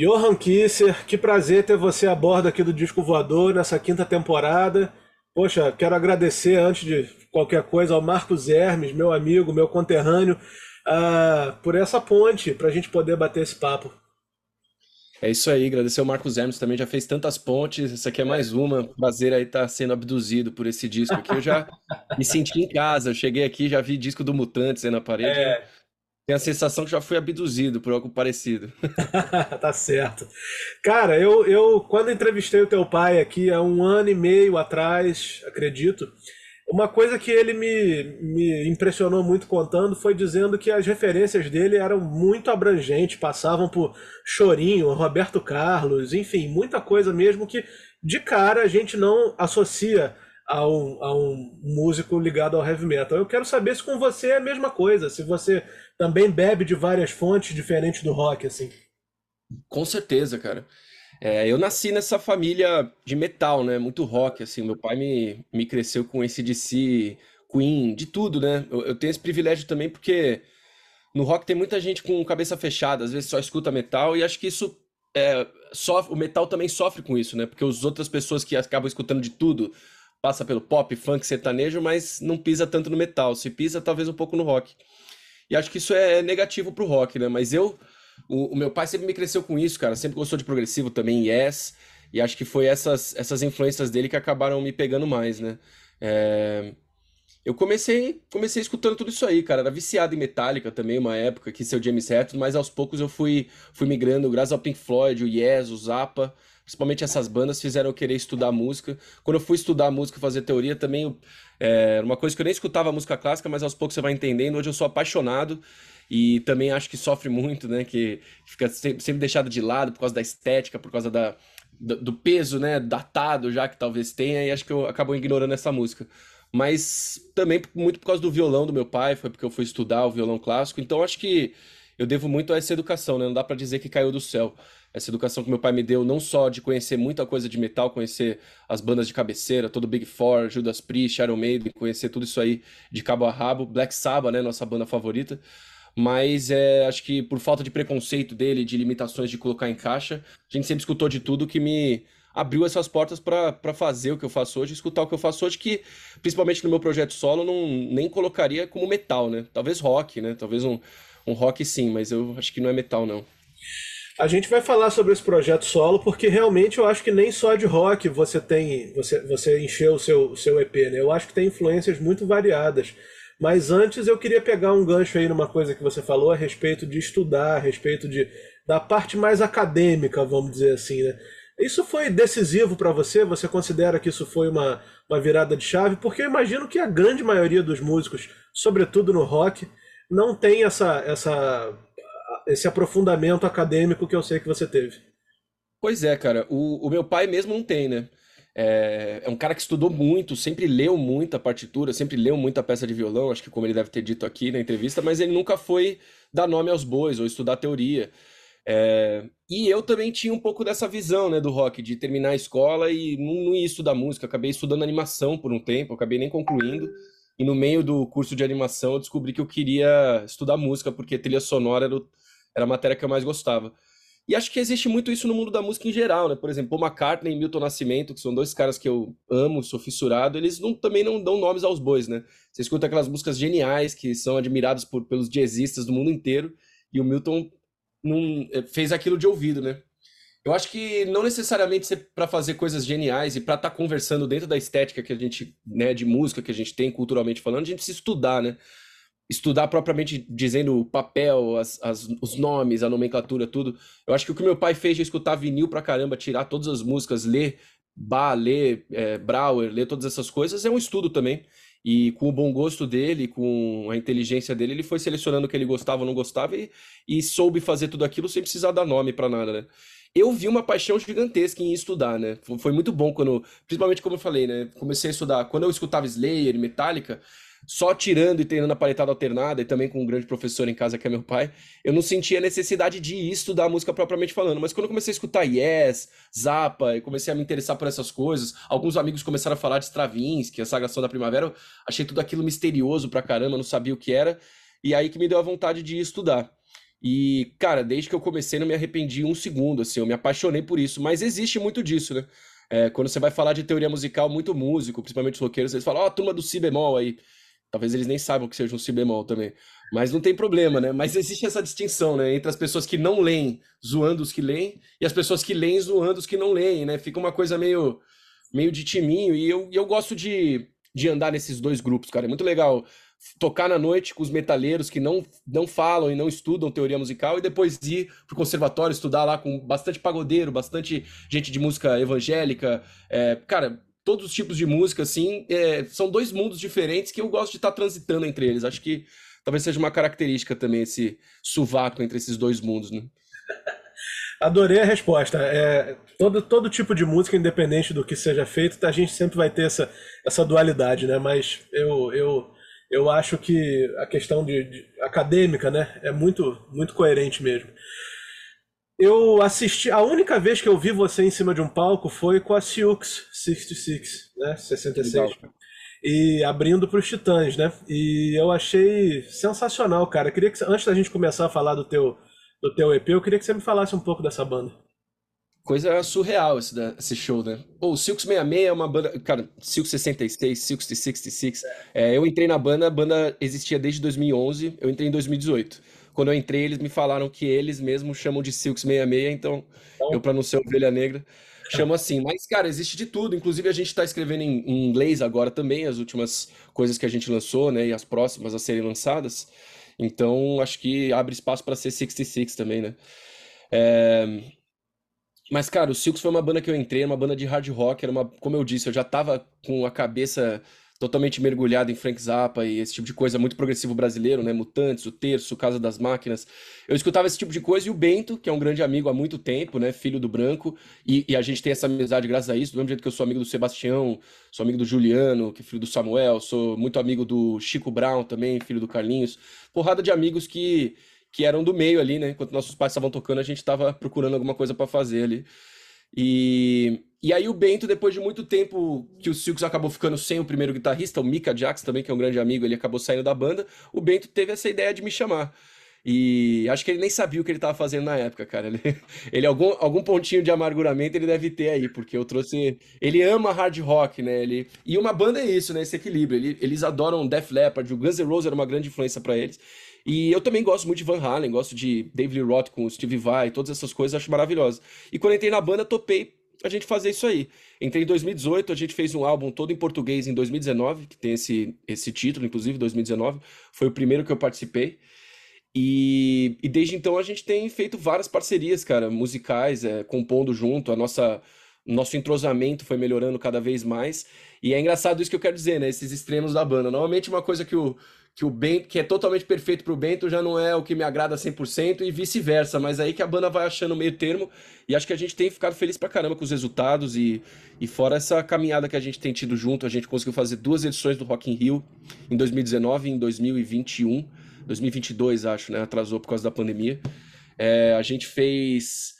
Johan Kisser, que prazer ter você a bordo aqui do Disco Voador nessa quinta temporada. Poxa, quero agradecer antes de qualquer coisa ao Marcos Hermes, meu amigo, meu conterrâneo, uh, por essa ponte para a gente poder bater esse papo. É isso aí, agradecer ao Marcos Hermes também, já fez tantas pontes, essa aqui é mais uma, prazer aí estar tá sendo abduzido por esse disco aqui, eu já me senti em casa, eu cheguei aqui, já vi disco do Mutantes aí na parede, é. Tenho a sensação que já fui abduzido por algo parecido. tá certo. Cara, eu, eu quando entrevistei o teu pai aqui há um ano e meio atrás, acredito, uma coisa que ele me, me impressionou muito contando foi dizendo que as referências dele eram muito abrangentes, passavam por Chorinho, Roberto Carlos, enfim, muita coisa mesmo que de cara a gente não associa a um, a um músico ligado ao heavy metal. Eu quero saber se com você é a mesma coisa, se você também bebe de várias fontes diferentes do rock, assim. Com certeza, cara. É, eu nasci nessa família de metal, né? Muito rock, assim. Meu pai me, me cresceu com esse DC, Queen, de tudo, né? Eu, eu, tenho esse privilégio também porque no rock tem muita gente com cabeça fechada, às vezes só escuta metal, e acho que isso é, sofre, o metal também sofre com isso, né? Porque as outras pessoas que acabam escutando de tudo, passa pelo pop, funk, sertanejo, mas não pisa tanto no metal. Se pisa, talvez um pouco no rock. E acho que isso é negativo pro rock, né? Mas eu o, o, meu pai sempre me cresceu com isso, cara. Sempre gostou de progressivo também, yes. E acho que foi essas, essas influências dele que acabaram me pegando mais, né? É... Eu comecei, comecei escutando tudo isso aí, cara. Era viciado em Metallica também, uma época, que seu James Hetfield, mas aos poucos eu fui, fui migrando, graças ao Pink Floyd, o Yes, o Zappa. Principalmente essas bandas fizeram eu querer estudar música. Quando eu fui estudar música, fazer teoria, também é uma coisa que eu nem escutava música clássica, mas aos poucos você vai entendendo. Hoje eu sou apaixonado e também acho que sofre muito, né? Que fica sempre deixado de lado por causa da estética, por causa da, do peso, né? Datado já que talvez tenha, e acho que eu acabo ignorando essa música. Mas também muito por causa do violão do meu pai, foi porque eu fui estudar o violão clássico, então acho que eu devo muito a essa educação, né? Não dá para dizer que caiu do céu. Essa educação que meu pai me deu, não só de conhecer muita coisa de metal, conhecer as bandas de cabeceira, todo Big Four, Judas Priest, Iron Maiden, conhecer tudo isso aí de cabo a rabo, Black Sabbath, né? Nossa banda favorita mas é, acho que por falta de preconceito dele, de limitações de colocar em caixa, a gente sempre escutou de tudo que me abriu essas portas para fazer o que eu faço hoje, escutar o que eu faço hoje, que principalmente no meu projeto solo não nem colocaria como metal, né? Talvez rock, né? Talvez um, um rock sim, mas eu acho que não é metal, não. A gente vai falar sobre esse projeto solo, porque realmente eu acho que nem só de rock você tem, você, você encheu o seu, seu EP, né? Eu acho que tem influências muito variadas. Mas antes eu queria pegar um gancho aí numa coisa que você falou a respeito de estudar, a respeito de, da parte mais acadêmica, vamos dizer assim, né? Isso foi decisivo para você? Você considera que isso foi uma, uma virada de chave? Porque eu imagino que a grande maioria dos músicos, sobretudo no rock, não tem essa, essa, esse aprofundamento acadêmico que eu sei que você teve. Pois é, cara. O, o meu pai mesmo não tem, né? É, é, um cara que estudou muito, sempre leu muito a partitura, sempre leu muita peça de violão, acho que como ele deve ter dito aqui na entrevista, mas ele nunca foi dar nome aos bois ou estudar teoria. É, e eu também tinha um pouco dessa visão né, do rock, de terminar a escola e não, não ia estudar música. Acabei estudando animação por um tempo, acabei nem concluindo. E no meio do curso de animação eu descobri que eu queria estudar música, porque trilha sonora era, era a matéria que eu mais gostava. E acho que existe muito isso no mundo da música em geral, né? Por exemplo, Paul McCartney e Milton Nascimento, que são dois caras que eu amo, sou fissurado, eles não, também não dão nomes aos bois, né? Você escuta aquelas músicas geniais que são admiradas por, pelos jazzistas do mundo inteiro, e o Milton não, eh, fez aquilo de ouvido, né? Eu acho que não necessariamente para fazer coisas geniais e para estar tá conversando dentro da estética que a gente, né, de música que a gente tem culturalmente falando, a gente precisa estudar, né? Estudar propriamente dizendo o papel, as, as, os nomes, a nomenclatura, tudo. Eu acho que o que meu pai fez de escutar vinil pra caramba, tirar todas as músicas, ler Bach, ler é, Brauer, ler todas essas coisas, é um estudo também. E com o bom gosto dele, com a inteligência dele, ele foi selecionando o que ele gostava ou não gostava e, e soube fazer tudo aquilo sem precisar dar nome para nada, né? Eu vi uma paixão gigantesca em estudar, né? Foi muito bom quando, principalmente como eu falei, né? Comecei a estudar. Quando eu escutava Slayer, Metallica, só tirando e treinando a paletada alternada, e também com um grande professor em casa que é meu pai, eu não sentia a necessidade de estudar música propriamente falando. Mas quando eu comecei a escutar Yes, Zappa, e comecei a me interessar por essas coisas, alguns amigos começaram a falar de Stravinsky, a Sagração da Primavera, eu achei tudo aquilo misterioso pra caramba, não sabia o que era, e aí que me deu a vontade de estudar. E, cara, desde que eu comecei, não me arrependi um segundo, assim, eu me apaixonei por isso. Mas existe muito disso, né? É, quando você vai falar de teoria musical, muito músico, principalmente os roqueiros, eles falam, ó, oh, turma do si bemol aí. Talvez eles nem saibam que seja um si bemol também. Mas não tem problema, né? Mas existe essa distinção, né? Entre as pessoas que não leem, zoando os que leem, e as pessoas que leem, zoando os que não leem, né? Fica uma coisa meio, meio de timinho. E eu, eu gosto de, de andar nesses dois grupos, cara. É muito legal tocar na noite com os metaleiros que não, não falam e não estudam teoria musical e depois ir pro conservatório estudar lá com bastante pagodeiro, bastante gente de música evangélica. É, cara, todos os tipos de música, assim, é, são dois mundos diferentes que eu gosto de estar tá transitando entre eles. Acho que talvez seja uma característica também esse sovaco entre esses dois mundos, né? Adorei a resposta. É, todo, todo tipo de música, independente do que seja feito, a gente sempre vai ter essa, essa dualidade, né? Mas eu, eu, eu acho que a questão de, de acadêmica, né, é muito, muito coerente mesmo. Eu assisti. A única vez que eu vi você em cima de um palco foi com a Siux 66, né? 66. Legal. E abrindo para os Titãs, né? E eu achei sensacional, cara. queria que antes da gente começar a falar do teu do teu EP, eu queria que você me falasse um pouco dessa banda. Coisa surreal esse, esse show, né? Pô, o Silks 66 é uma banda. Cara, Silks 66, Silks 66. É, eu entrei na banda, a banda existia desde 2011, eu entrei em 2018 quando eu entrei, eles me falaram que eles mesmos chamam de Silks 66, então, então eu, para não ser ovelha negra, chamo assim. Mas, cara, existe de tudo. Inclusive, a gente está escrevendo em, em, inglês agora também, as últimas coisas que a gente lançou, né? E as próximas a serem lançadas. Então, acho que abre espaço para ser 66 também, né? É... Mas, cara, o Silks foi uma banda que eu entrei, uma banda de hard rock, era uma, como eu disse, eu já tava com a cabeça totalmente mergulhado em Frank Zappa e esse tipo de coisa muito progressivo brasileiro, né? Mutantes, o Terço, Casa das Máquinas. Eu escutava esse tipo de coisa e o Bento, que é um grande amigo há muito tempo, né? Filho do Branco, e, e a gente tem essa amizade graças a isso, do mesmo jeito que eu sou amigo do Sebastião, sou amigo do Juliano, que é filho do Samuel, sou muito amigo do Chico Brown também, filho do Carlinhos. Porrada de amigos que, que eram do meio ali, né? Enquanto nossos pais estavam tocando, a gente estava procurando alguma coisa para fazer ali. E, e aí o Bento, depois de muito tempo que o Silks acabou ficando sem o primeiro guitarrista, o Mika Jax também, que é um grande amigo, ele acabou saindo da banda, o Bento teve essa ideia de me chamar. E acho que ele nem sabia o que ele estava fazendo na época, cara. Ele, ele, algum, algum pontinho de amarguramento ele deve ter aí, porque eu trouxe. Ele ama hard rock, né? Ele, e uma banda é isso, né? Esse equilíbrio. Ele, eles adoram Def Leppard, o Guns N' Roses era uma grande influência para eles. E eu também gosto muito de Van Halen, gosto de David Lee Roth com o Steve Vai, todas essas coisas, acho maravilhosas. E quando entrei na banda, topei a gente fazer isso aí. Entrei em 2018, a gente fez um álbum todo em português em 2019, que tem esse, esse título, inclusive, 2019. Foi o primeiro que eu participei. E, e desde então a gente tem feito várias parcerias, cara, musicais, é, compondo junto. A nossa nosso entrosamento foi melhorando cada vez mais. E é engraçado isso que eu quero dizer, né? Esses extremos da banda. Normalmente uma coisa que o, que o Bento, que é totalmente perfeito pro Bento, já não é o que me agrada 100% e vice-versa, mas aí que a banda vai achando meio termo e acho que a gente tem ficado feliz pra caramba com os resultados e, e fora essa caminhada que a gente tem tido junto, a gente conseguiu fazer duas edições do Rock in Rio em 2019 e em 2021, 2022 acho, né, atrasou por causa da pandemia. É, a gente fez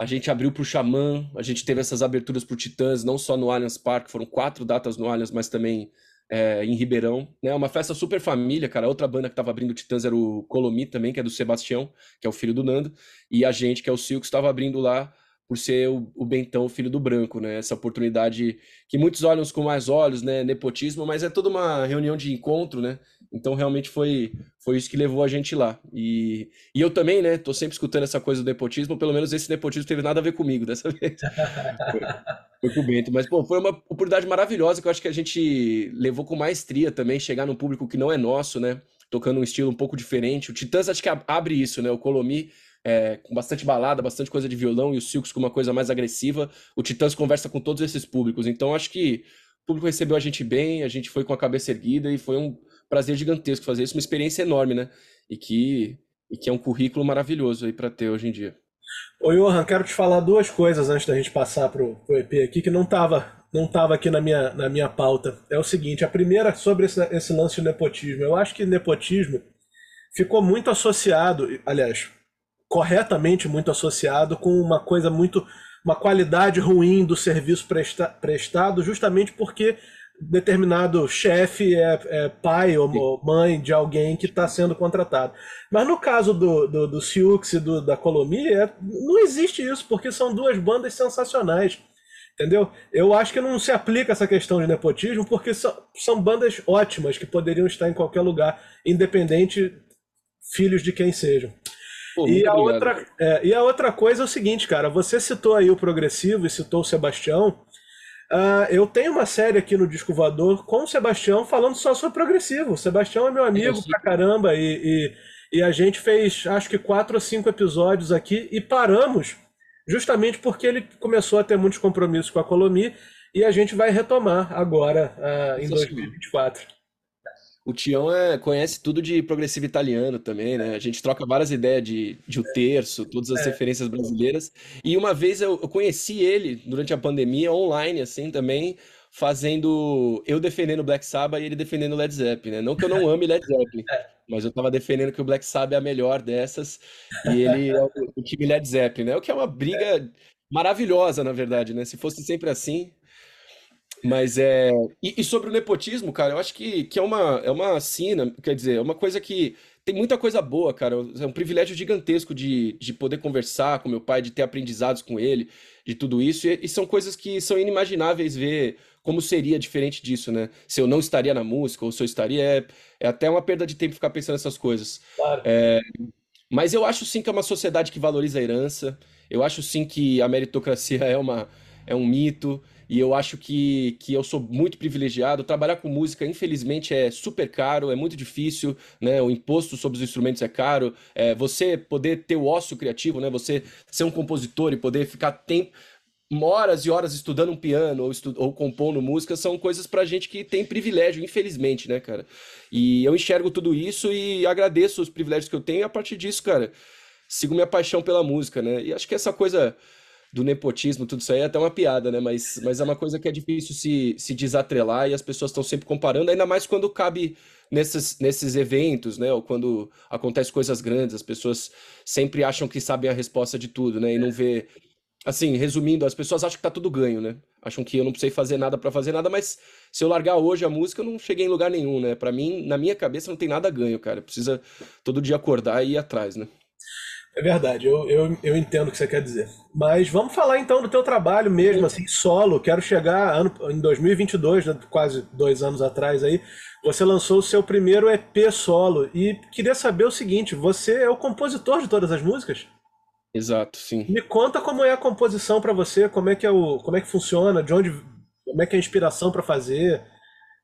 a gente abriu para o Xamã, a gente teve essas aberturas para o Titãs, não só no Allianz Parque, foram quatro datas no Allianz, mas também é, em Ribeirão, né? Uma festa super família, cara. Outra banda que tava abrindo Titãs era o Colomi também, que é do Sebastião, que é o filho do Nando, e a gente, que é o Silco, estava abrindo lá por ser o, o Bentão, filho do Branco, né? Essa oportunidade que muitos olham com mais olhos, né? Nepotismo, mas é toda uma reunião de encontro, né? Então realmente foi foi isso que levou a gente lá. E, e eu também, né? Tô sempre escutando essa coisa do nepotismo, pelo menos esse nepotismo teve nada a ver comigo dessa vez. foi, foi com o Bento. Mas, pô, foi uma oportunidade maravilhosa que eu acho que a gente levou com maestria também, chegar num público que não é nosso, né? Tocando um estilo um pouco diferente. O Titãs acho que abre isso, né? O Colomi é, com bastante balada, bastante coisa de violão, e o Silks com uma coisa mais agressiva. O Titãs conversa com todos esses públicos. Então acho que o público recebeu a gente bem, a gente foi com a cabeça erguida e foi um prazer gigantesco fazer isso, uma experiência enorme, né? E que, e que é um currículo maravilhoso aí para ter hoje em dia. Ô Johan, quero te falar duas coisas antes da gente passar pro, pro EP aqui que não tava, não tava aqui na minha, na minha pauta. É o seguinte, a primeira sobre esse, esse lance de nepotismo. Eu acho que nepotismo ficou muito associado, aliás, corretamente muito associado com uma coisa muito uma qualidade ruim do serviço presta, prestado, justamente porque determinado chefe é, é, pai ou mãe de alguém que está sendo contratado. Mas no caso do, do, do Siux e do, da Colomi, é, não existe isso, porque são duas bandas sensacionais. Entendeu? Eu acho que não se aplica essa questão de nepotismo, porque são, são bandas ótimas que poderiam estar em qualquer lugar, independente filhos de quem sejam. Pô, e, a outra, é, e a outra coisa é o seguinte, cara, você citou aí o Progressivo e citou o Sebastião. Uh, eu tenho uma série aqui no Disco Voador com o Sebastião falando só sobre Progressivo. O Sebastião é meu amigo pra caramba e, e, e a gente fez acho que quatro ou cinco episódios aqui e paramos justamente porque ele começou a ter muitos compromissos com a Colomi e a gente vai retomar agora uh, em 2024. O Tião é, conhece tudo de progressivo italiano também, né? A gente troca várias ideias de, de o terço, todas as é. referências brasileiras. E uma vez eu, eu conheci ele durante a pandemia online, assim, também, fazendo eu defendendo Black Sabbath e ele defendendo Led Zeppelin, né? Não que eu não ame Led Zeppelin, é. mas eu tava defendendo que o Black Sabbath é a melhor dessas e ele é o, o time Led Zeppelin, né? O que é uma briga maravilhosa, na verdade, né? Se fosse sempre assim. Mas é. E, e sobre o nepotismo, cara, eu acho que, que é uma, é uma sina, quer dizer, é uma coisa que tem muita coisa boa, cara. É um privilégio gigantesco de, de poder conversar com meu pai, de ter aprendizados com ele, de tudo isso. E, e são coisas que são inimagináveis ver como seria diferente disso, né? Se eu não estaria na música ou se eu estaria, é, é até uma perda de tempo ficar pensando nessas coisas. Claro. É, mas eu acho sim que é uma sociedade que valoriza a herança. Eu acho sim que a meritocracia é, uma, é um mito. E eu acho que, que eu sou muito privilegiado. Trabalhar com música, infelizmente, é super caro, é muito difícil, né? O imposto sobre os instrumentos é caro. É, você poder ter o ócio criativo, né? Você ser um compositor e poder ficar tempo horas e horas estudando um piano ou, estu ou compondo música são coisas pra gente que tem privilégio, infelizmente, né, cara? E eu enxergo tudo isso e agradeço os privilégios que eu tenho e a partir disso, cara, sigo minha paixão pela música, né? E acho que essa coisa do nepotismo, tudo isso aí é até uma piada, né? Mas, mas é uma coisa que é difícil se, se desatrelar e as pessoas estão sempre comparando, ainda mais quando cabe nesses, nesses eventos, né? Ou quando acontece coisas grandes, as pessoas sempre acham que sabem a resposta de tudo, né? E não vê Assim, resumindo, as pessoas acham que tá tudo ganho, né? Acham que eu não precisei fazer nada para fazer nada, mas se eu largar hoje a música, eu não cheguei em lugar nenhum, né? Para mim, na minha cabeça, não tem nada ganho, cara. Precisa todo dia acordar e ir atrás, né? É verdade, eu, eu, eu entendo o que você quer dizer. Mas vamos falar então do teu trabalho mesmo, assim, solo. Quero chegar ano, em 2022, né, quase dois anos atrás aí, você lançou o seu primeiro EP solo. E queria saber o seguinte, você é o compositor de todas as músicas? Exato, sim. Me conta como é a composição para você, como é que é o, como é que funciona, de onde, como é que é a inspiração para fazer.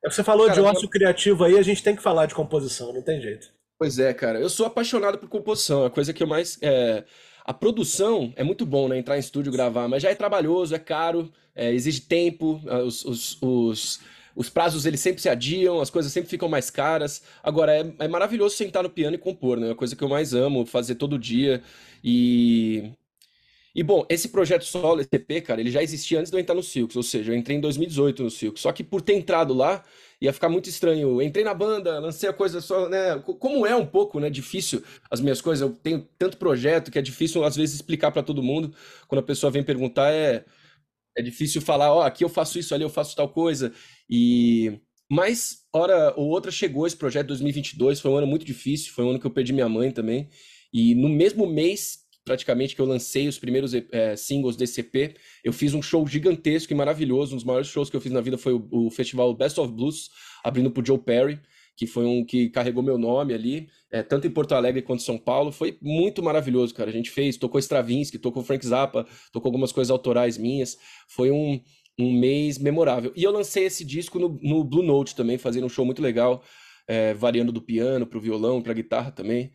É, você falou cara, de ócio eu... criativo aí, a gente tem que falar de composição, não tem jeito. Pois é, cara. Eu sou apaixonado por composição, é a coisa que eu mais é... A produção é muito bom, né? Entrar em estúdio gravar, mas já é trabalhoso, é caro, é, exige tempo, os, os, os os prazos eles sempre se adiam, as coisas sempre ficam mais caras. Agora, é, é maravilhoso sentar no piano e compor, né? É uma coisa que eu mais amo, fazer todo dia. E. E bom, esse projeto solo, esse EP, cara, ele já existia antes de eu entrar no Silks, ou seja, eu entrei em 2018 no Silks. Só que por ter entrado lá, ia ficar muito estranho. Entrei na banda, lancei a coisa só, né? Como é um pouco, né? Difícil as minhas coisas. Eu tenho tanto projeto que é difícil às vezes explicar para todo mundo. Quando a pessoa vem perguntar, é é difícil falar, ó, oh, aqui eu faço isso, ali eu faço tal coisa. E mas hora ou outra chegou esse projeto 2022, foi um ano muito difícil, foi um ano que eu perdi minha mãe também. E no mesmo mês, praticamente que eu lancei os primeiros é, singles desse EP, eu fiz um show gigantesco e maravilhoso, um dos maiores shows que eu fiz na vida foi o, o festival Best of Blues, abrindo pro Joe Perry que foi um que carregou meu nome ali, é, tanto em Porto Alegre quanto em São Paulo. Foi muito maravilhoso, cara. A gente fez, tocou Stravinsky, tocou Frank Zappa, tocou algumas coisas autorais minhas. Foi um, um mês memorável. E eu lancei esse disco no, no Blue Note também, fazendo um show muito legal, é, variando do piano para o violão, para guitarra também.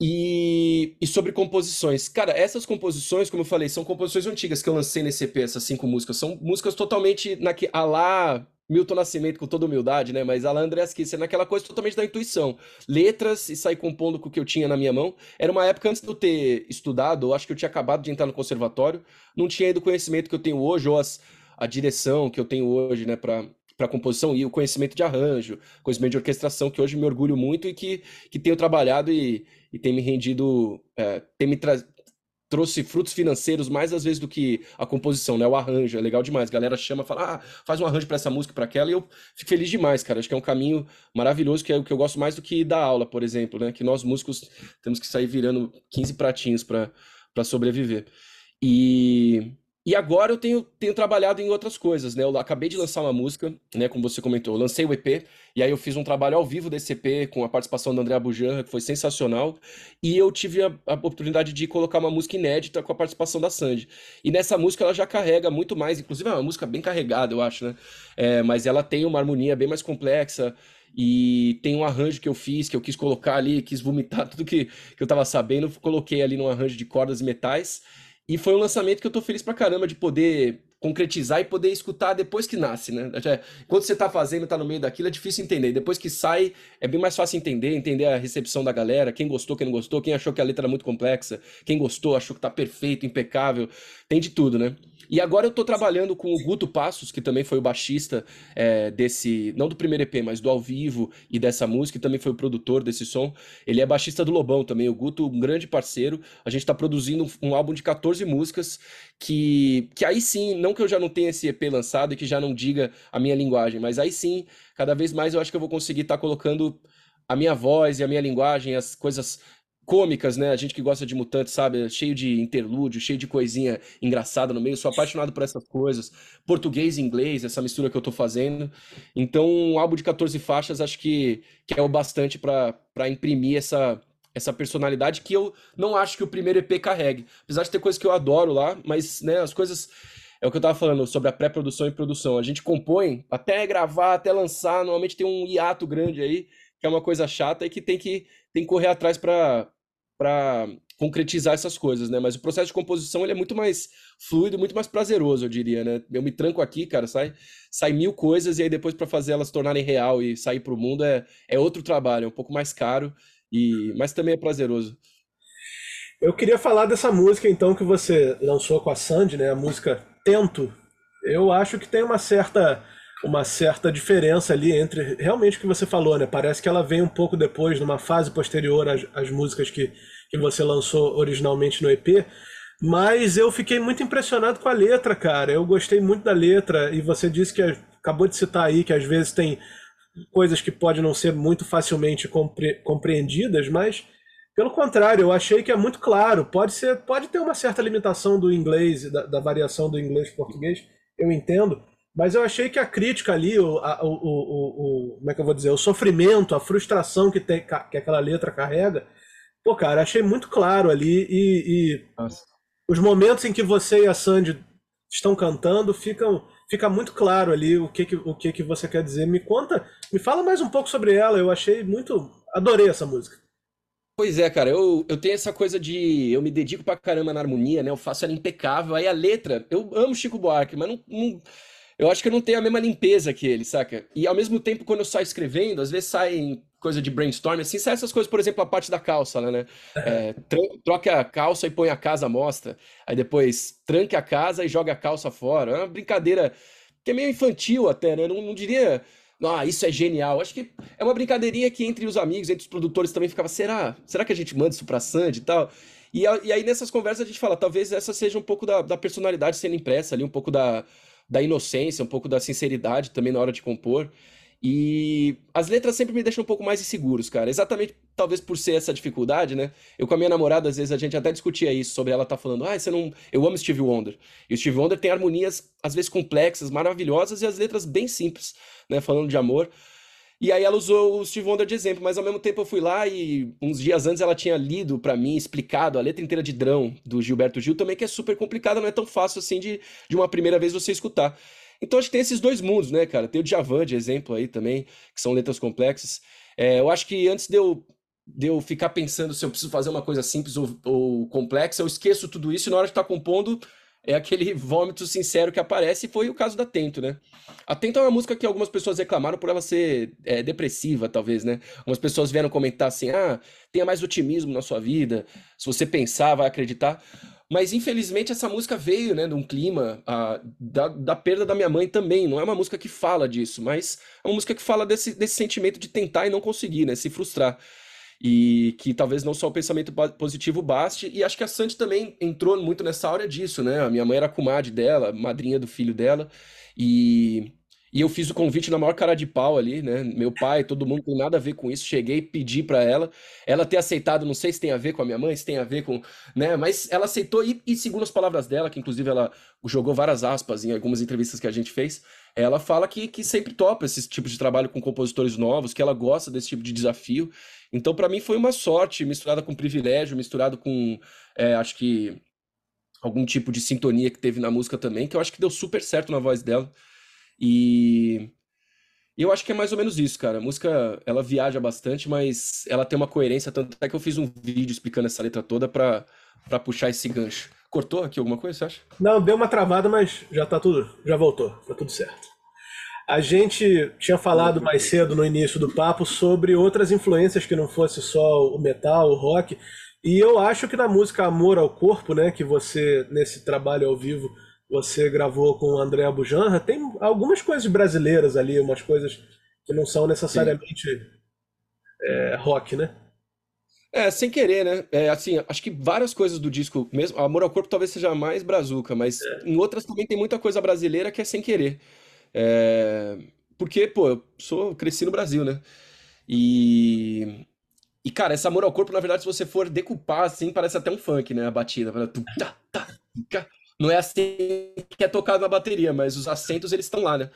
E, e, sobre composições. Cara, essas composições, como eu falei, são composições antigas que eu lancei nesse EP, essas cinco músicas. São músicas totalmente naque, a lá Milton Nascimento com toda humildade, né? Mas Alan Andreas Kisser naquela coisa totalmente da intuição. Letras e sair compondo com o que eu tinha na minha mão. Era uma época antes de eu ter estudado, eu acho que eu tinha acabado de entrar no conservatório, não tinha ainda o conhecimento que eu tenho hoje, ou as, a direção que eu tenho hoje, né, para para composição e o conhecimento de arranjo, conhecimento de orquestração, que hoje me orgulho muito e que, que tenho trabalhado e, e tem me rendido, é, tem me trouxe frutos financeiros mais às vezes do que a composição, né? O arranjo, é legal demais. A galera chama, fala, ah, faz um arranjo para essa música, para aquela, e eu fico feliz demais, cara. Acho que é um caminho maravilhoso, que é o que eu gosto mais do que dar aula, por exemplo, né? Que nós músicos temos que sair virando 15 pratinhos para sobreviver. E e agora eu tenho, tenho trabalhado em outras coisas, né? Eu acabei de lançar uma música, né? Como você comentou, eu lancei o EP, e aí eu fiz um trabalho ao vivo desse EP com a participação do André Bujanra, que foi sensacional. E eu tive a, a, oportunidade de colocar uma música inédita com a participação da Sandy. E nessa música ela já carrega muito mais, inclusive é uma música bem carregada, eu acho, né? É, mas ela tem uma harmonia bem mais complexa. E tem um arranjo que eu fiz, que eu quis colocar ali, quis vomitar tudo que, que eu tava sabendo, coloquei ali num arranjo de cordas e metais. E foi um lançamento que eu tô feliz pra caramba de poder concretizar e poder escutar depois que nasce, né? Quando você tá fazendo, tá no meio daquilo, é difícil entender. Depois que sai, é bem mais fácil entender, entender a recepção da galera, quem gostou, quem não gostou, quem achou que a letra era muito complexa, quem gostou, achou que tá perfeito, impecável, tem de tudo, né? E agora eu tô trabalhando com o Guto Passos, que também foi o baixista é, desse, não do primeiro EP, mas do ao vivo e dessa música, e também foi o produtor desse som. Ele é baixista do Lobão também, o Guto, um grande parceiro. A gente tá produzindo um álbum de 14 músicas que, que aí sim, não que eu já não tenha esse EP lançado e que já não diga a minha linguagem, mas aí sim, cada vez mais eu acho que eu vou conseguir estar tá colocando a minha voz e a minha linguagem, as coisas cômicas, né? A gente que gosta de mutantes, sabe? Cheio de interlúdio, cheio de coisinha engraçada no meio. Sou apaixonado por essas coisas. Português e inglês, essa mistura que eu tô fazendo. Então, um álbum de 14 faixas acho que, que é o bastante para imprimir essa, essa personalidade que eu não acho que o primeiro EP carregue. Apesar de ter coisas que eu adoro lá, mas né, as coisas. É o que eu tava falando sobre a pré-produção e produção. A gente compõe até gravar, até lançar. Normalmente tem um hiato grande aí, que é uma coisa chata e que tem que, tem que correr atrás para para concretizar essas coisas, né? Mas o processo de composição ele é muito mais fluido, muito mais prazeroso, eu diria, né? Eu me tranco aqui, cara, sai, sai mil coisas e aí depois para fazer elas tornarem real e sair para o mundo é, é outro trabalho, é um pouco mais caro e mas também é prazeroso. Eu queria falar dessa música então que você lançou com a Sandy, né? A música Tento. Eu acho que tem uma certa uma certa diferença ali entre realmente o que você falou, né? Parece que ela vem um pouco depois, numa fase posterior às, às músicas que, que você lançou originalmente no EP. Mas eu fiquei muito impressionado com a letra, cara. Eu gostei muito da letra e você disse que acabou de citar aí que às vezes tem coisas que podem não ser muito facilmente compre compreendidas, mas pelo contrário, eu achei que é muito claro. Pode ser, pode ter uma certa limitação do inglês, da, da variação do inglês português, eu entendo, mas eu achei que a crítica ali, o, a, o, o, o, como é que eu vou dizer, o sofrimento, a frustração que, tem, que aquela letra carrega, pô, cara, achei muito claro ali e, e os momentos em que você e a Sandy estão cantando ficam fica muito claro ali o que, que o que, que você quer dizer. Me conta, me fala mais um pouco sobre ela. Eu achei muito, adorei essa música. Pois é, cara, eu, eu tenho essa coisa de. Eu me dedico pra caramba na harmonia, né? Eu faço ela impecável. Aí a letra, eu amo Chico Buarque, mas não, não eu acho que eu não tenho a mesma limpeza que ele, saca? E ao mesmo tempo, quando eu saio escrevendo, às vezes saem coisa de brainstorm, assim, sai essas coisas, por exemplo, a parte da calça, né? É, troque a calça e põe a casa à mostra. Aí depois tranque a casa e joga a calça fora. É uma brincadeira que é meio infantil até, né? Não, não diria. Ah, isso é genial. Acho que é uma brincadeirinha que entre os amigos, entre os produtores também ficava, será? Será que a gente manda isso pra Sandy e tal? E, e aí nessas conversas a gente fala, talvez essa seja um pouco da, da personalidade sendo impressa ali, um pouco da, da inocência, um pouco da sinceridade também na hora de compor. E as letras sempre me deixam um pouco mais inseguros, cara. Exatamente, talvez por ser essa dificuldade, né? Eu com a minha namorada, às vezes a gente até discutia isso, sobre ela tá falando, ah, você não. Eu amo Steve Wonder. E o Steve Wonder tem harmonias, às vezes complexas, maravilhosas, e as letras bem simples, né? Falando de amor. E aí ela usou o Steve Wonder de exemplo, mas ao mesmo tempo eu fui lá e uns dias antes ela tinha lido para mim, explicado a letra inteira de Drão do Gilberto Gil também, que é super complicada, não é tão fácil assim de, de uma primeira vez você escutar. Então acho que tem esses dois mundos, né, cara? Tem o Djavan de exemplo aí também, que são letras complexas. É, eu acho que antes de eu, de eu ficar pensando se eu preciso fazer uma coisa simples ou, ou complexa, eu esqueço tudo isso e na hora de estar tá compondo é aquele vômito sincero que aparece, e foi o caso da Tento, né? A Tento é uma música que algumas pessoas reclamaram por ela ser é, depressiva, talvez, né? Algumas pessoas vieram comentar assim: ah, tenha mais otimismo na sua vida, se você pensar, vai acreditar. Mas infelizmente essa música veio, né, de um clima a, da, da perda da minha mãe também. Não é uma música que fala disso, mas é uma música que fala desse, desse sentimento de tentar e não conseguir, né? Se frustrar. E que talvez não só o pensamento positivo baste, e acho que a Sandy também entrou muito nessa área disso, né? A minha mãe era comadre dela, madrinha do filho dela, e e eu fiz o convite na maior cara de pau ali, né? Meu pai, todo mundo tem nada a ver com isso. Cheguei, pedi para ela, ela ter aceitado, não sei se tem a ver com a minha mãe, se tem a ver com, né? Mas ela aceitou e, e segundo as palavras dela, que inclusive ela jogou várias aspas em algumas entrevistas que a gente fez, ela fala que, que sempre topa esse tipo de trabalho com compositores novos, que ela gosta desse tipo de desafio. Então, para mim foi uma sorte misturada com privilégio, misturado com, é, acho que algum tipo de sintonia que teve na música também, que eu acho que deu super certo na voz dela. E eu acho que é mais ou menos isso, cara. A música, ela viaja bastante, mas ela tem uma coerência, tanto é que eu fiz um vídeo explicando essa letra toda pra, pra puxar esse gancho. Cortou aqui alguma coisa, você acha? Não, deu uma travada, mas já tá tudo, já voltou, tá tudo certo. A gente tinha falado mais cedo no início do papo sobre outras influências que não fosse só o metal, o rock, e eu acho que na música Amor ao Corpo, né, que você nesse trabalho ao vivo você gravou com o André Bujanra, tem algumas coisas brasileiras ali, umas coisas que não são necessariamente é, rock, né? É, sem querer, né? É, assim, acho que várias coisas do disco, mesmo Amor ao Corpo talvez seja mais brazuca, mas é. em outras também tem muita coisa brasileira que é sem querer. É, porque, pô, eu sou, cresci no Brasil, né? E, e, cara, esse Amor ao Corpo, na verdade, se você for decupar, assim, parece até um funk, né? A batida. Tá, tá, tá, não é assim que é tocado na bateria, mas os acentos eles estão lá, né?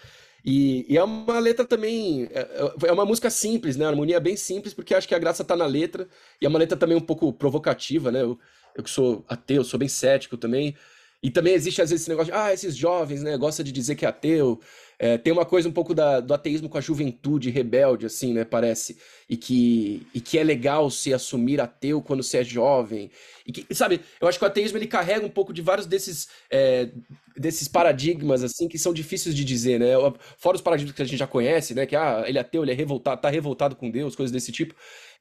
E, e, é uma letra também. É, é, é uma música simples, né? A harmonia é bem simples, porque acho que a graça tá na letra. E é uma letra também um pouco provocativa, né? Eu, eu que sou ateu, sou bem cético também. E também existe às vezes esse negócio de, ah, esses jovens, né, de dizer que é ateu. É, tem uma coisa um pouco da, do ateísmo com a juventude rebelde, assim, né, parece. E que, e que é legal se assumir ateu quando você é jovem. E que, sabe, eu acho que o ateísmo ele carrega um pouco de vários desses, é, desses paradigmas, assim, que são difíceis de dizer, né? Fora os paradigmas que a gente já conhece, né? Que, ah, ele é ateu, ele é revoltado, tá revoltado com Deus, coisas desse tipo.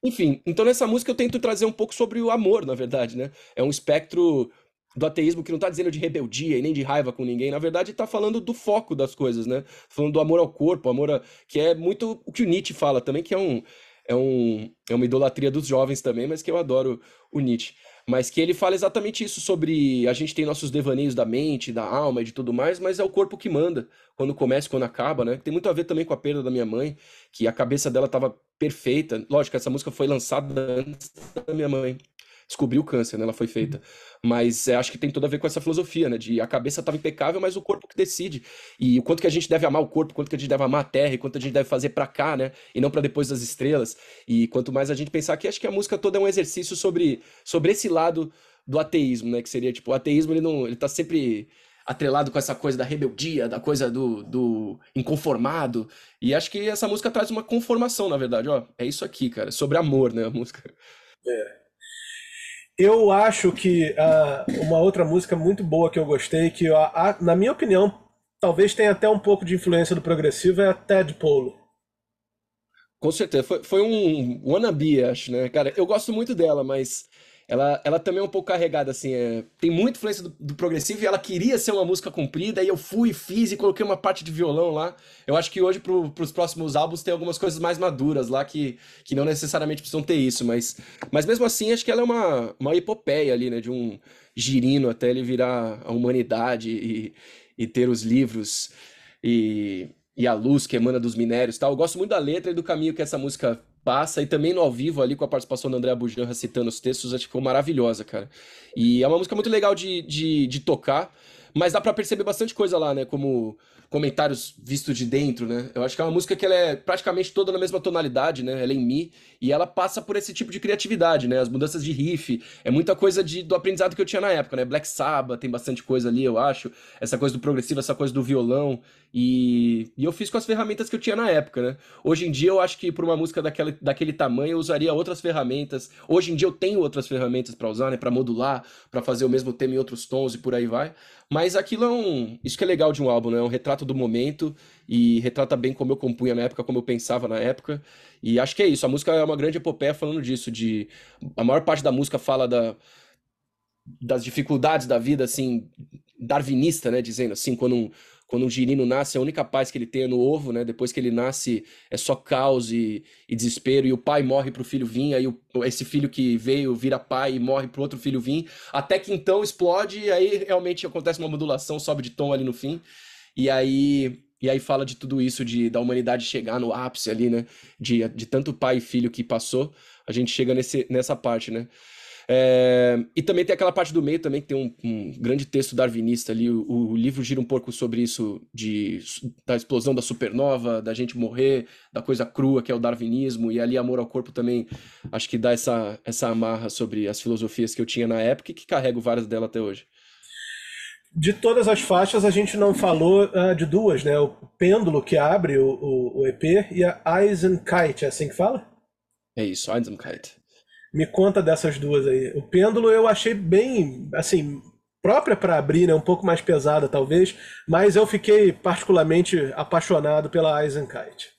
Enfim, então nessa música eu tento trazer um pouco sobre o amor, na verdade, né? É um espectro do ateísmo que não está dizendo de rebeldia e nem de raiva com ninguém, na verdade está falando do foco das coisas, né? Falando do amor ao corpo, amor a... que é muito o que o Nietzsche fala também, que é um é um é uma idolatria dos jovens também, mas que eu adoro o Nietzsche. Mas que ele fala exatamente isso sobre a gente tem nossos devaneios da mente, da alma e de tudo mais, mas é o corpo que manda, quando começa e quando acaba, né? Tem muito a ver também com a perda da minha mãe, que a cabeça dela estava perfeita. Lógico, essa música foi lançada antes da minha mãe descobrir o câncer, né? Ela foi feita. Uhum. Mas é, acho que tem tudo a ver com essa filosofia, né? De a cabeça estava impecável, mas o corpo que decide. E o quanto que a gente deve amar o corpo, quanto que a gente deve amar a terra, e quanto a gente deve fazer para cá, né? E não para depois das estrelas. E quanto mais a gente pensar que acho que a música toda é um exercício sobre, sobre esse lado do ateísmo, né? Que seria tipo, o ateísmo ele não, ele tá sempre atrelado com essa coisa da rebeldia, da coisa do, do inconformado. E acho que essa música traz uma conformação, na verdade, ó. É isso aqui, cara, sobre amor, né, a música. É. Eu acho que uh, uma outra música muito boa que eu gostei, que uh, na minha opinião, talvez tenha até um pouco de influência do progressivo, é a Ted Polo. Com certeza, foi, foi um wannabe, acho, né? Cara, eu gosto muito dela, mas ela, ela também é um pouco carregada, assim, é, tem muita influência do, do, progressivo e ela queria ser uma música comprida, e eu fui, fiz e coloquei uma parte de violão lá. Eu acho que hoje, pro, pros próximos álbuns, tem algumas coisas mais maduras lá que, que não necessariamente precisam ter isso, mas, mas mesmo assim, acho que ela é uma, uma epopeia ali, né, de um girino até ele virar a humanidade e, e ter os livros e, e a luz que emana dos minérios tal. Eu gosto muito da letra e do caminho que essa música passa, e também no ao vivo ali com a participação do André Bujanra citando os textos, acho que ficou maravilhosa, cara. E é uma música muito legal de, de, de tocar, mas dá para perceber bastante coisa lá, né? Como comentários vistos de dentro, né? Eu acho que é uma música que ela é praticamente toda na mesma tonalidade, né? Ela é em mi e ela passa por esse tipo de criatividade, né? As mudanças de riff, é muita coisa de, do aprendizado que eu tinha na época, né? Black Sabbath tem bastante coisa ali, eu acho. Essa coisa do progressivo, essa coisa do violão. E, e eu fiz com as ferramentas que eu tinha na época, né? Hoje em dia eu acho que por uma música daquele, daquele tamanho eu usaria outras ferramentas. Hoje em dia eu tenho outras ferramentas para usar, né? Para modular, para fazer o mesmo tema em outros tons e por aí vai. Mas aquilo é um. Isso que é legal de um álbum, né? É um retrato do momento e retrata bem como eu compunha na época, como eu pensava na época. E acho que é isso. A música é uma grande epopeia falando disso. De a maior parte da música fala da, das dificuldades da vida, assim, darwinista, né? Dizendo assim, quando um, quando um girino nasce, a única paz que ele tem é no ovo, né? Depois que ele nasce, é só caos e, e desespero, e o pai morre pro filho vir, aí o, esse filho que veio vira pai e morre pro outro filho vir, até que então explode, e aí realmente acontece uma modulação, sobe de tom ali no fim, e aí e aí fala de tudo isso, de da humanidade chegar no ápice ali, né? De, de tanto pai e filho que passou, a gente chega nesse, nessa parte, né? É, e também tem aquela parte do meio também, que tem um, um grande texto darwinista ali. O, o, livro gira um pouco sobre isso, de, da explosão da supernova, da gente morrer, da coisa crua que é o darwinismo, e ali Amor ao Corpo também, acho que dá essa, essa amarra sobre as filosofias que eu tinha na época e que carrego várias delas até hoje. De todas as faixas, a gente não falou uh, de duas, né? O Pêndulo, que abre o, o, o EP, e a Eisenkite, é assim que fala? É isso, Eisenkite. Me conta dessas duas aí. O pêndulo eu achei bem, assim, própria para abrir, né? Um pouco mais pesada talvez, mas eu fiquei particularmente apaixonado pela Eisenkite.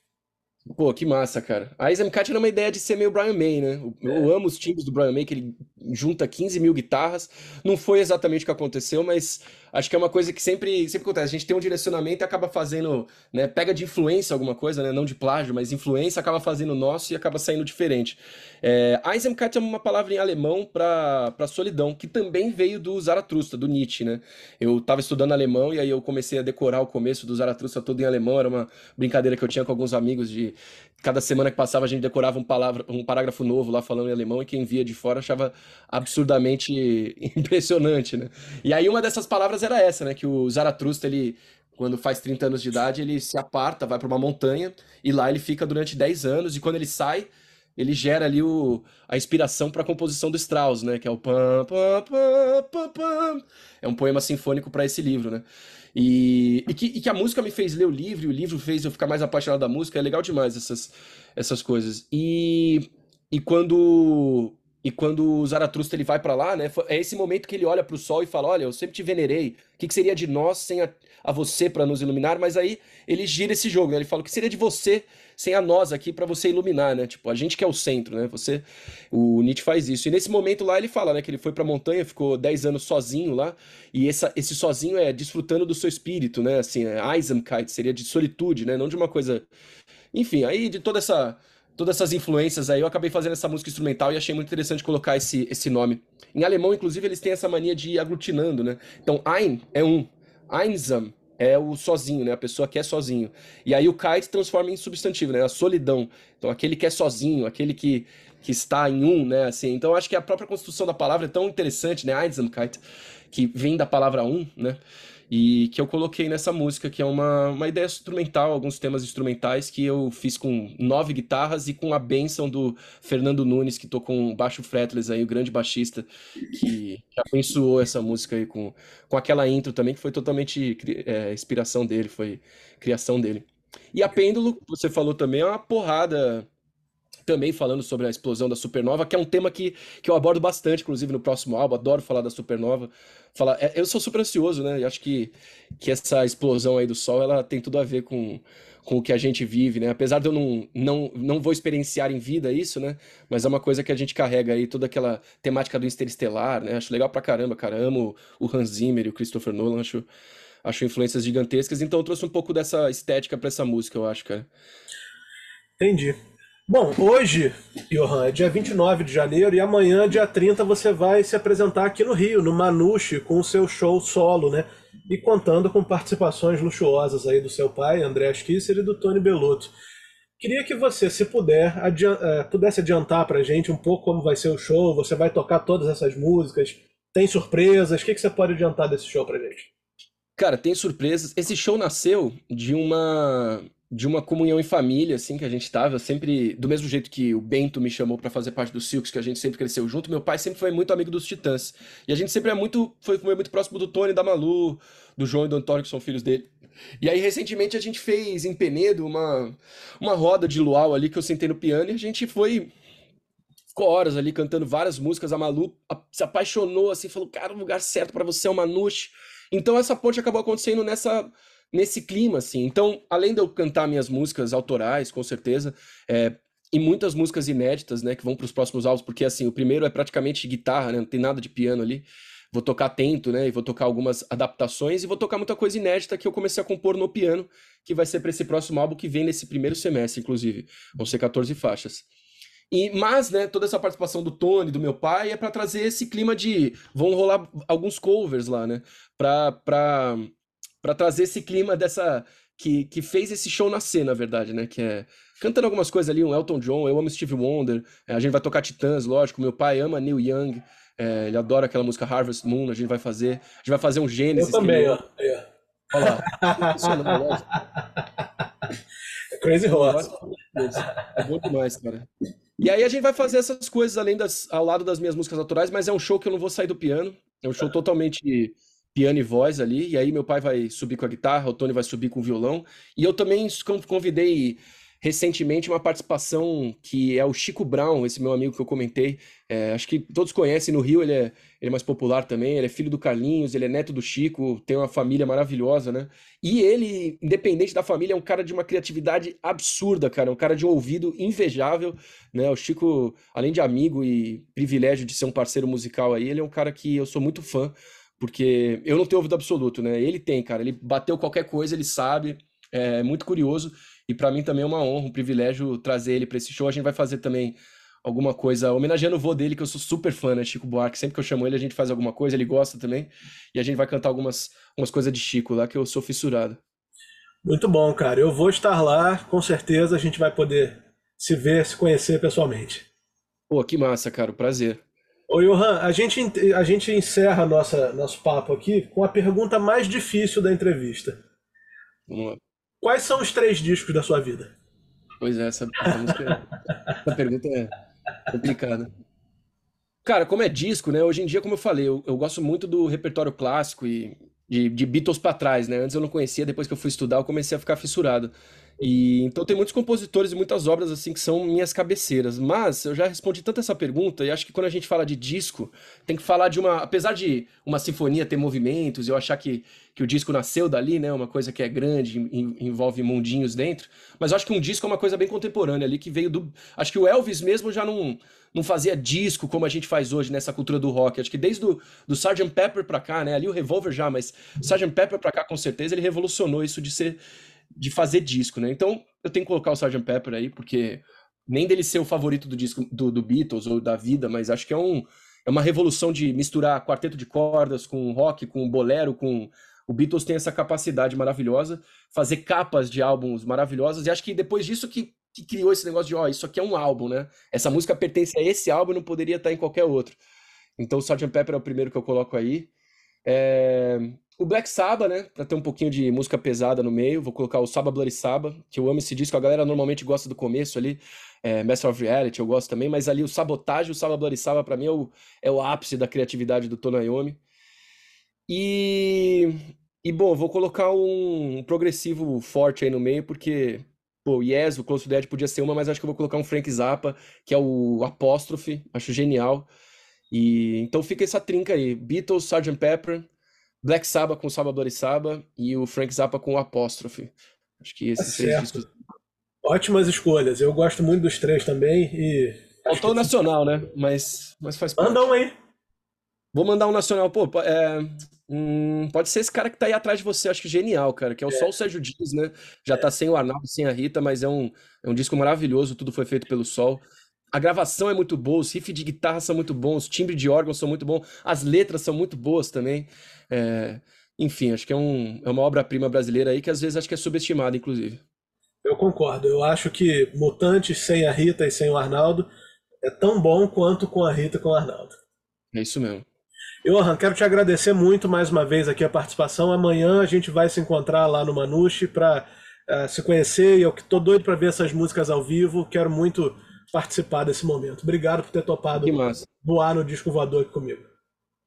Pô, que massa, cara. A Eisenkite era uma ideia de ser meio Brian May, né? Eu, é. amo os timbres do Brian May, que ele junta 15 mil guitarras. Não foi exatamente o que aconteceu, mas acho que é uma coisa que sempre, sempre acontece. A gente tem um direcionamento e acaba fazendo, né? Pega de influência alguma coisa, né? Não de plágio, mas influência, acaba fazendo nosso e acaba saindo diferente. É, Eisenkite é uma palavra em alemão para solidão, que também veio do Zaratustra, do Nietzsche, né? Eu estava estudando alemão e aí eu comecei a decorar o começo do Zaratustra todo em alemão. Era uma brincadeira que eu tinha com alguns amigos de cada semana que passava a gente decorava um, palavra, um parágrafo novo lá falando em alemão e quem via de fora achava absurdamente impressionante, né? E aí uma dessas palavras era essa, né? Que o Zaratustra, ele, quando faz 30 anos de idade, ele se aparta, vai para uma montanha e lá ele fica durante 10 anos e quando ele sai, ele gera ali o, a inspiração para a composição do Strauss, né? Que é o pam, pam, pam, pam, pam. É um poema sinfônico para esse livro, né? E, e, que, e, que, a música me fez ler o livro, e o livro fez eu ficar mais apaixonado da música, é legal demais essas, essas coisas. E, e quando e quando o Zaratustra ele vai para lá, né? É esse momento que ele olha para o sol e fala: Olha, eu sempre te venerei. O que, que seria de nós sem a, a você para nos iluminar? Mas aí ele gira esse jogo, né? Ele fala: O que seria de você sem a nós aqui para você iluminar, né? Tipo, a gente que é o centro, né? Você, o Nietzsche faz isso. E nesse momento lá ele fala, né? Que ele foi para montanha, ficou 10 anos sozinho lá. E essa, esse sozinho é desfrutando do seu espírito, né? Assim, é Eisenkeit seria de solitude, né? Não de uma coisa. Enfim, aí de toda essa todas essas influências aí, eu acabei fazendo essa música instrumental e achei muito interessante colocar esse, esse nome. Em alemão, inclusive, eles têm essa mania de ir aglutinando, né? Então, ein é um, einsam é o sozinho, né? A pessoa que é sozinho. E aí o kite transforma em substantivo, né? A solidão. Então, aquele que é sozinho, aquele que, que está em um, né? Assim, então, acho que a própria construção da palavra é tão interessante, né? Einsamkeit, que vem da palavra um, né? E que eu coloquei nessa música, que é uma, uma ideia instrumental, alguns temas instrumentais que eu fiz com nove guitarras e com a benção do Fernando Nunes, que tocou um baixo fretless aí, o grande baixista, que, que abençoou essa música aí com, com aquela intro também, que foi totalmente é, inspiração dele, foi criação dele. E a Pêndulo, você falou também, é uma porrada também falando sobre a explosão da supernova, que é um tema que, que eu abordo bastante, inclusive no próximo álbum, adoro falar da supernova. Falar, é, eu sou super ansioso, né? E acho que, que essa explosão aí do Sol, ela tem tudo a ver com, com o que a gente vive, né? Apesar de eu não, não, não vou experienciar em vida isso, né? Mas é uma coisa que a gente carrega aí, toda aquela temática do interestelar, né? Acho legal pra caramba, cara. Amo o Hans Zimmer e o Christopher Nolan, acho, acho influências gigantescas. Então eu trouxe um pouco dessa estética para essa música, eu acho, cara. Entendi. Bom, hoje, Johan, é dia 29 de janeiro e amanhã, dia 30, você vai se apresentar aqui no Rio, no Manuche, com o seu show solo, né? E contando com participações luxuosas aí do seu pai, André Kisser, e do Tony Belotto. Queria que você, se puder, é, pudesse adiantar pra gente um pouco como vai ser o show, você vai tocar todas essas músicas, tem surpresas, o que, que você pode adiantar desse show pra gente? Cara, tem surpresas. Esse show nasceu de uma de uma comunhão em família, assim, que a gente tava sempre, do mesmo jeito que o Bento me chamou para fazer parte do Silks, que a gente sempre cresceu junto, meu pai sempre foi muito amigo dos Titãs. E a gente sempre é muito, foi, foi muito próximo do Tony, da Malu, do João e do Antônio, que são filhos dele. E aí, recentemente, a gente fez em Penedo uma, uma roda de luau ali, que eu sentei no piano, e a gente foi ficou horas ali cantando várias músicas. A Malu se apaixonou, assim, falou: Cara, o lugar certo para você é o Manuche. Então, essa ponte acabou acontecendo nessa nesse clima, assim. Então, além de eu cantar minhas músicas autorais, com certeza, é, e muitas músicas inéditas, né, que vão para os próximos álbuns, porque, assim, o primeiro é praticamente guitarra, né, não tem nada de piano ali, Vou tocar atento, né? E vou tocar algumas adaptações e vou tocar muita coisa inédita que eu comecei a compor no piano, que vai ser para esse próximo álbum que vem nesse primeiro semestre, inclusive. Vão ser 14 faixas. E, mas, né, toda essa participação do Tony, do meu pai, é para trazer esse clima de. Vão rolar alguns covers lá, né? Pra, pra, pra trazer esse clima dessa. Que, que fez esse show nascer, na verdade, né? Que é cantando algumas coisas ali, um Elton John, eu amo Steve Wonder, é, a gente vai tocar Titãs, lógico, meu pai ama Neil Young, é, ele adora aquela música Harvest Moon, a gente vai fazer, a gente vai fazer um Gênesis. Eu também, ó. Olha lá. Crazy Horse. É bom demais, cara. E aí a gente vai fazer essas coisas além das, ao lado das minhas músicas autorais, mas é um show que eu não vou sair do piano. É um show totalmente piano e voz ali. E aí meu pai vai subir com a guitarra, o Tony vai subir com o violão. E eu também convidei recentemente uma participação que é o Chico Brown, esse meu amigo que eu comentei. É, acho que todos conhecem, no Rio ele é, ele é mais popular também, ele é filho do Carlinhos, ele é neto do Chico, tem uma família maravilhosa, né? E ele, independente da família, é um cara de uma criatividade absurda, cara, um cara de um ouvido invejável, né? O Chico, além de amigo e privilégio de ser um parceiro musical aí, ele é um cara que eu sou muito fã, porque eu não tenho ouvido absoluto, né? Ele tem, cara, ele bateu qualquer coisa, ele sabe, é muito curioso. E para mim também é uma honra, um privilégio trazer ele para esse show. A gente vai fazer também alguma coisa homenageando o vô dele, que eu sou super fã, né? Chico Buarque. Sempre que eu chamo ele, a gente faz alguma coisa, ele gosta também. E a gente vai cantar algumas, algumas coisas de Chico lá, que eu sou fissurado. Muito bom, cara. Eu vou estar lá, com certeza a gente vai poder se ver, se conhecer pessoalmente. Pô, que massa, cara. Prazer. Ô, Johan, a gente, a gente encerra nossa, nosso papo aqui com a pergunta mais difícil da entrevista. Vamos lá. Quais são os três discos da sua vida? Pois é, essa, essa, música, essa pergunta é complicada. Cara, como é disco, né? Hoje em dia, como eu falei, eu, eu gosto muito do repertório clássico e de, de Beatles para trás, né? Antes eu não conhecia, depois que eu fui estudar, eu comecei a ficar fissurado. E então tem muitos compositores e muitas obras assim que são minhas cabeceiras. Mas eu já respondi tanto essa pergunta e acho que quando a gente fala de disco, tem que falar de uma, apesar de uma sinfonia ter movimentos, eu achar que, que o disco nasceu dali, né, uma coisa que é grande, envolve mundinhos dentro, mas eu acho que um disco é uma coisa bem contemporânea ali que veio do, acho que o Elvis mesmo já não não fazia disco como a gente faz hoje nessa cultura do rock. Acho que desde do, do Sgt. Pepper pra cá, né? Ali o Revolver já, mas Sgt. Pepper pra cá, com certeza, ele revolucionou isso de ser de fazer disco, né? Então eu tenho que colocar o Sgt. Pepper aí, porque nem dele ser o favorito do disco do, do, Beatles ou da vida, mas acho que é, um, é uma revolução de misturar quarteto de cordas com rock, com bolero, com. O Beatles tem essa capacidade maravilhosa, fazer capas de álbuns maravilhosas, e acho que depois disso que, que criou esse negócio de, ó, oh, isso aqui é um álbum, né? Essa música pertence a esse álbum e não poderia estar em qualquer outro. Então o Sgt. Pepper é o primeiro que eu coloco aí. É... O Black Sabbath, né? Pra ter um pouquinho de música pesada no meio, vou colocar o Saba Bloody Saba, que eu amo esse disco. A galera normalmente gosta do começo ali, é, Master of Reality, eu gosto também, mas ali o Sabotage, o Saba Bloody Saba, pra mim é o, é o ápice da criatividade do Tonayomi. E, e bom, vou colocar um progressivo forte aí no meio, porque Pô, Yes, o Close to Dead podia ser uma, mas acho que eu vou colocar um Frank Zappa, que é o Apóstrofe, acho genial. E então fica essa trinca aí: Beatles, Sgt. Pepper, Black Sabbath com Saba Bloody Saba e o Frank Zappa com o Apóstrofe. Acho que esses tá três discos. Ótimas escolhas. Eu gosto muito dos três também e. Faltou o nacional, né? Mas, mas faz parte. Manda um aí. Vou mandar um nacional. Pô, é, hum, pode ser esse cara que tá aí atrás de você, acho que genial, cara, que é o é. Sol Sérgio Dias, né? Já é. tá sem o Arnaldo, sem a Rita, mas é um, é um disco maravilhoso, tudo foi feito pelo Sol. A gravação é muito boa, os riffs de guitarra são muito bons, os timbres de órgão são muito bons, as letras são muito boas também. É, enfim, acho que é, um, é uma obra-prima brasileira aí que às vezes acho que é subestimada, inclusive. Eu concordo. Eu acho que Mutantes sem a Rita e sem o Arnaldo é tão bom quanto com a Rita e com o Arnaldo. É isso mesmo. Johan, quero te agradecer muito mais uma vez aqui a participação. Amanhã a gente vai se encontrar lá no Manushi para uh, eh, se conhecer e eu que tô doido para ver essas músicas ao vivo. Quero muito participar desse momento. Obrigado por ter topado voar no disco voador aqui comigo.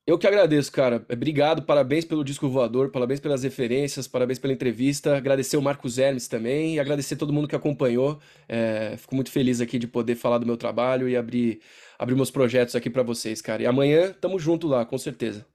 Eu que agradeço, cara. Obrigado, parabéns pelo disco voador, parabéns pelas referências, parabéns pela entrevista. Agradecer o Marcos Hermes também e agradecer todo mundo que acompanhou. É, fico muito feliz aqui de poder falar do meu trabalho e abrir, abrir meus projetos aqui para vocês, cara. E amanhã tamo junto lá, com certeza.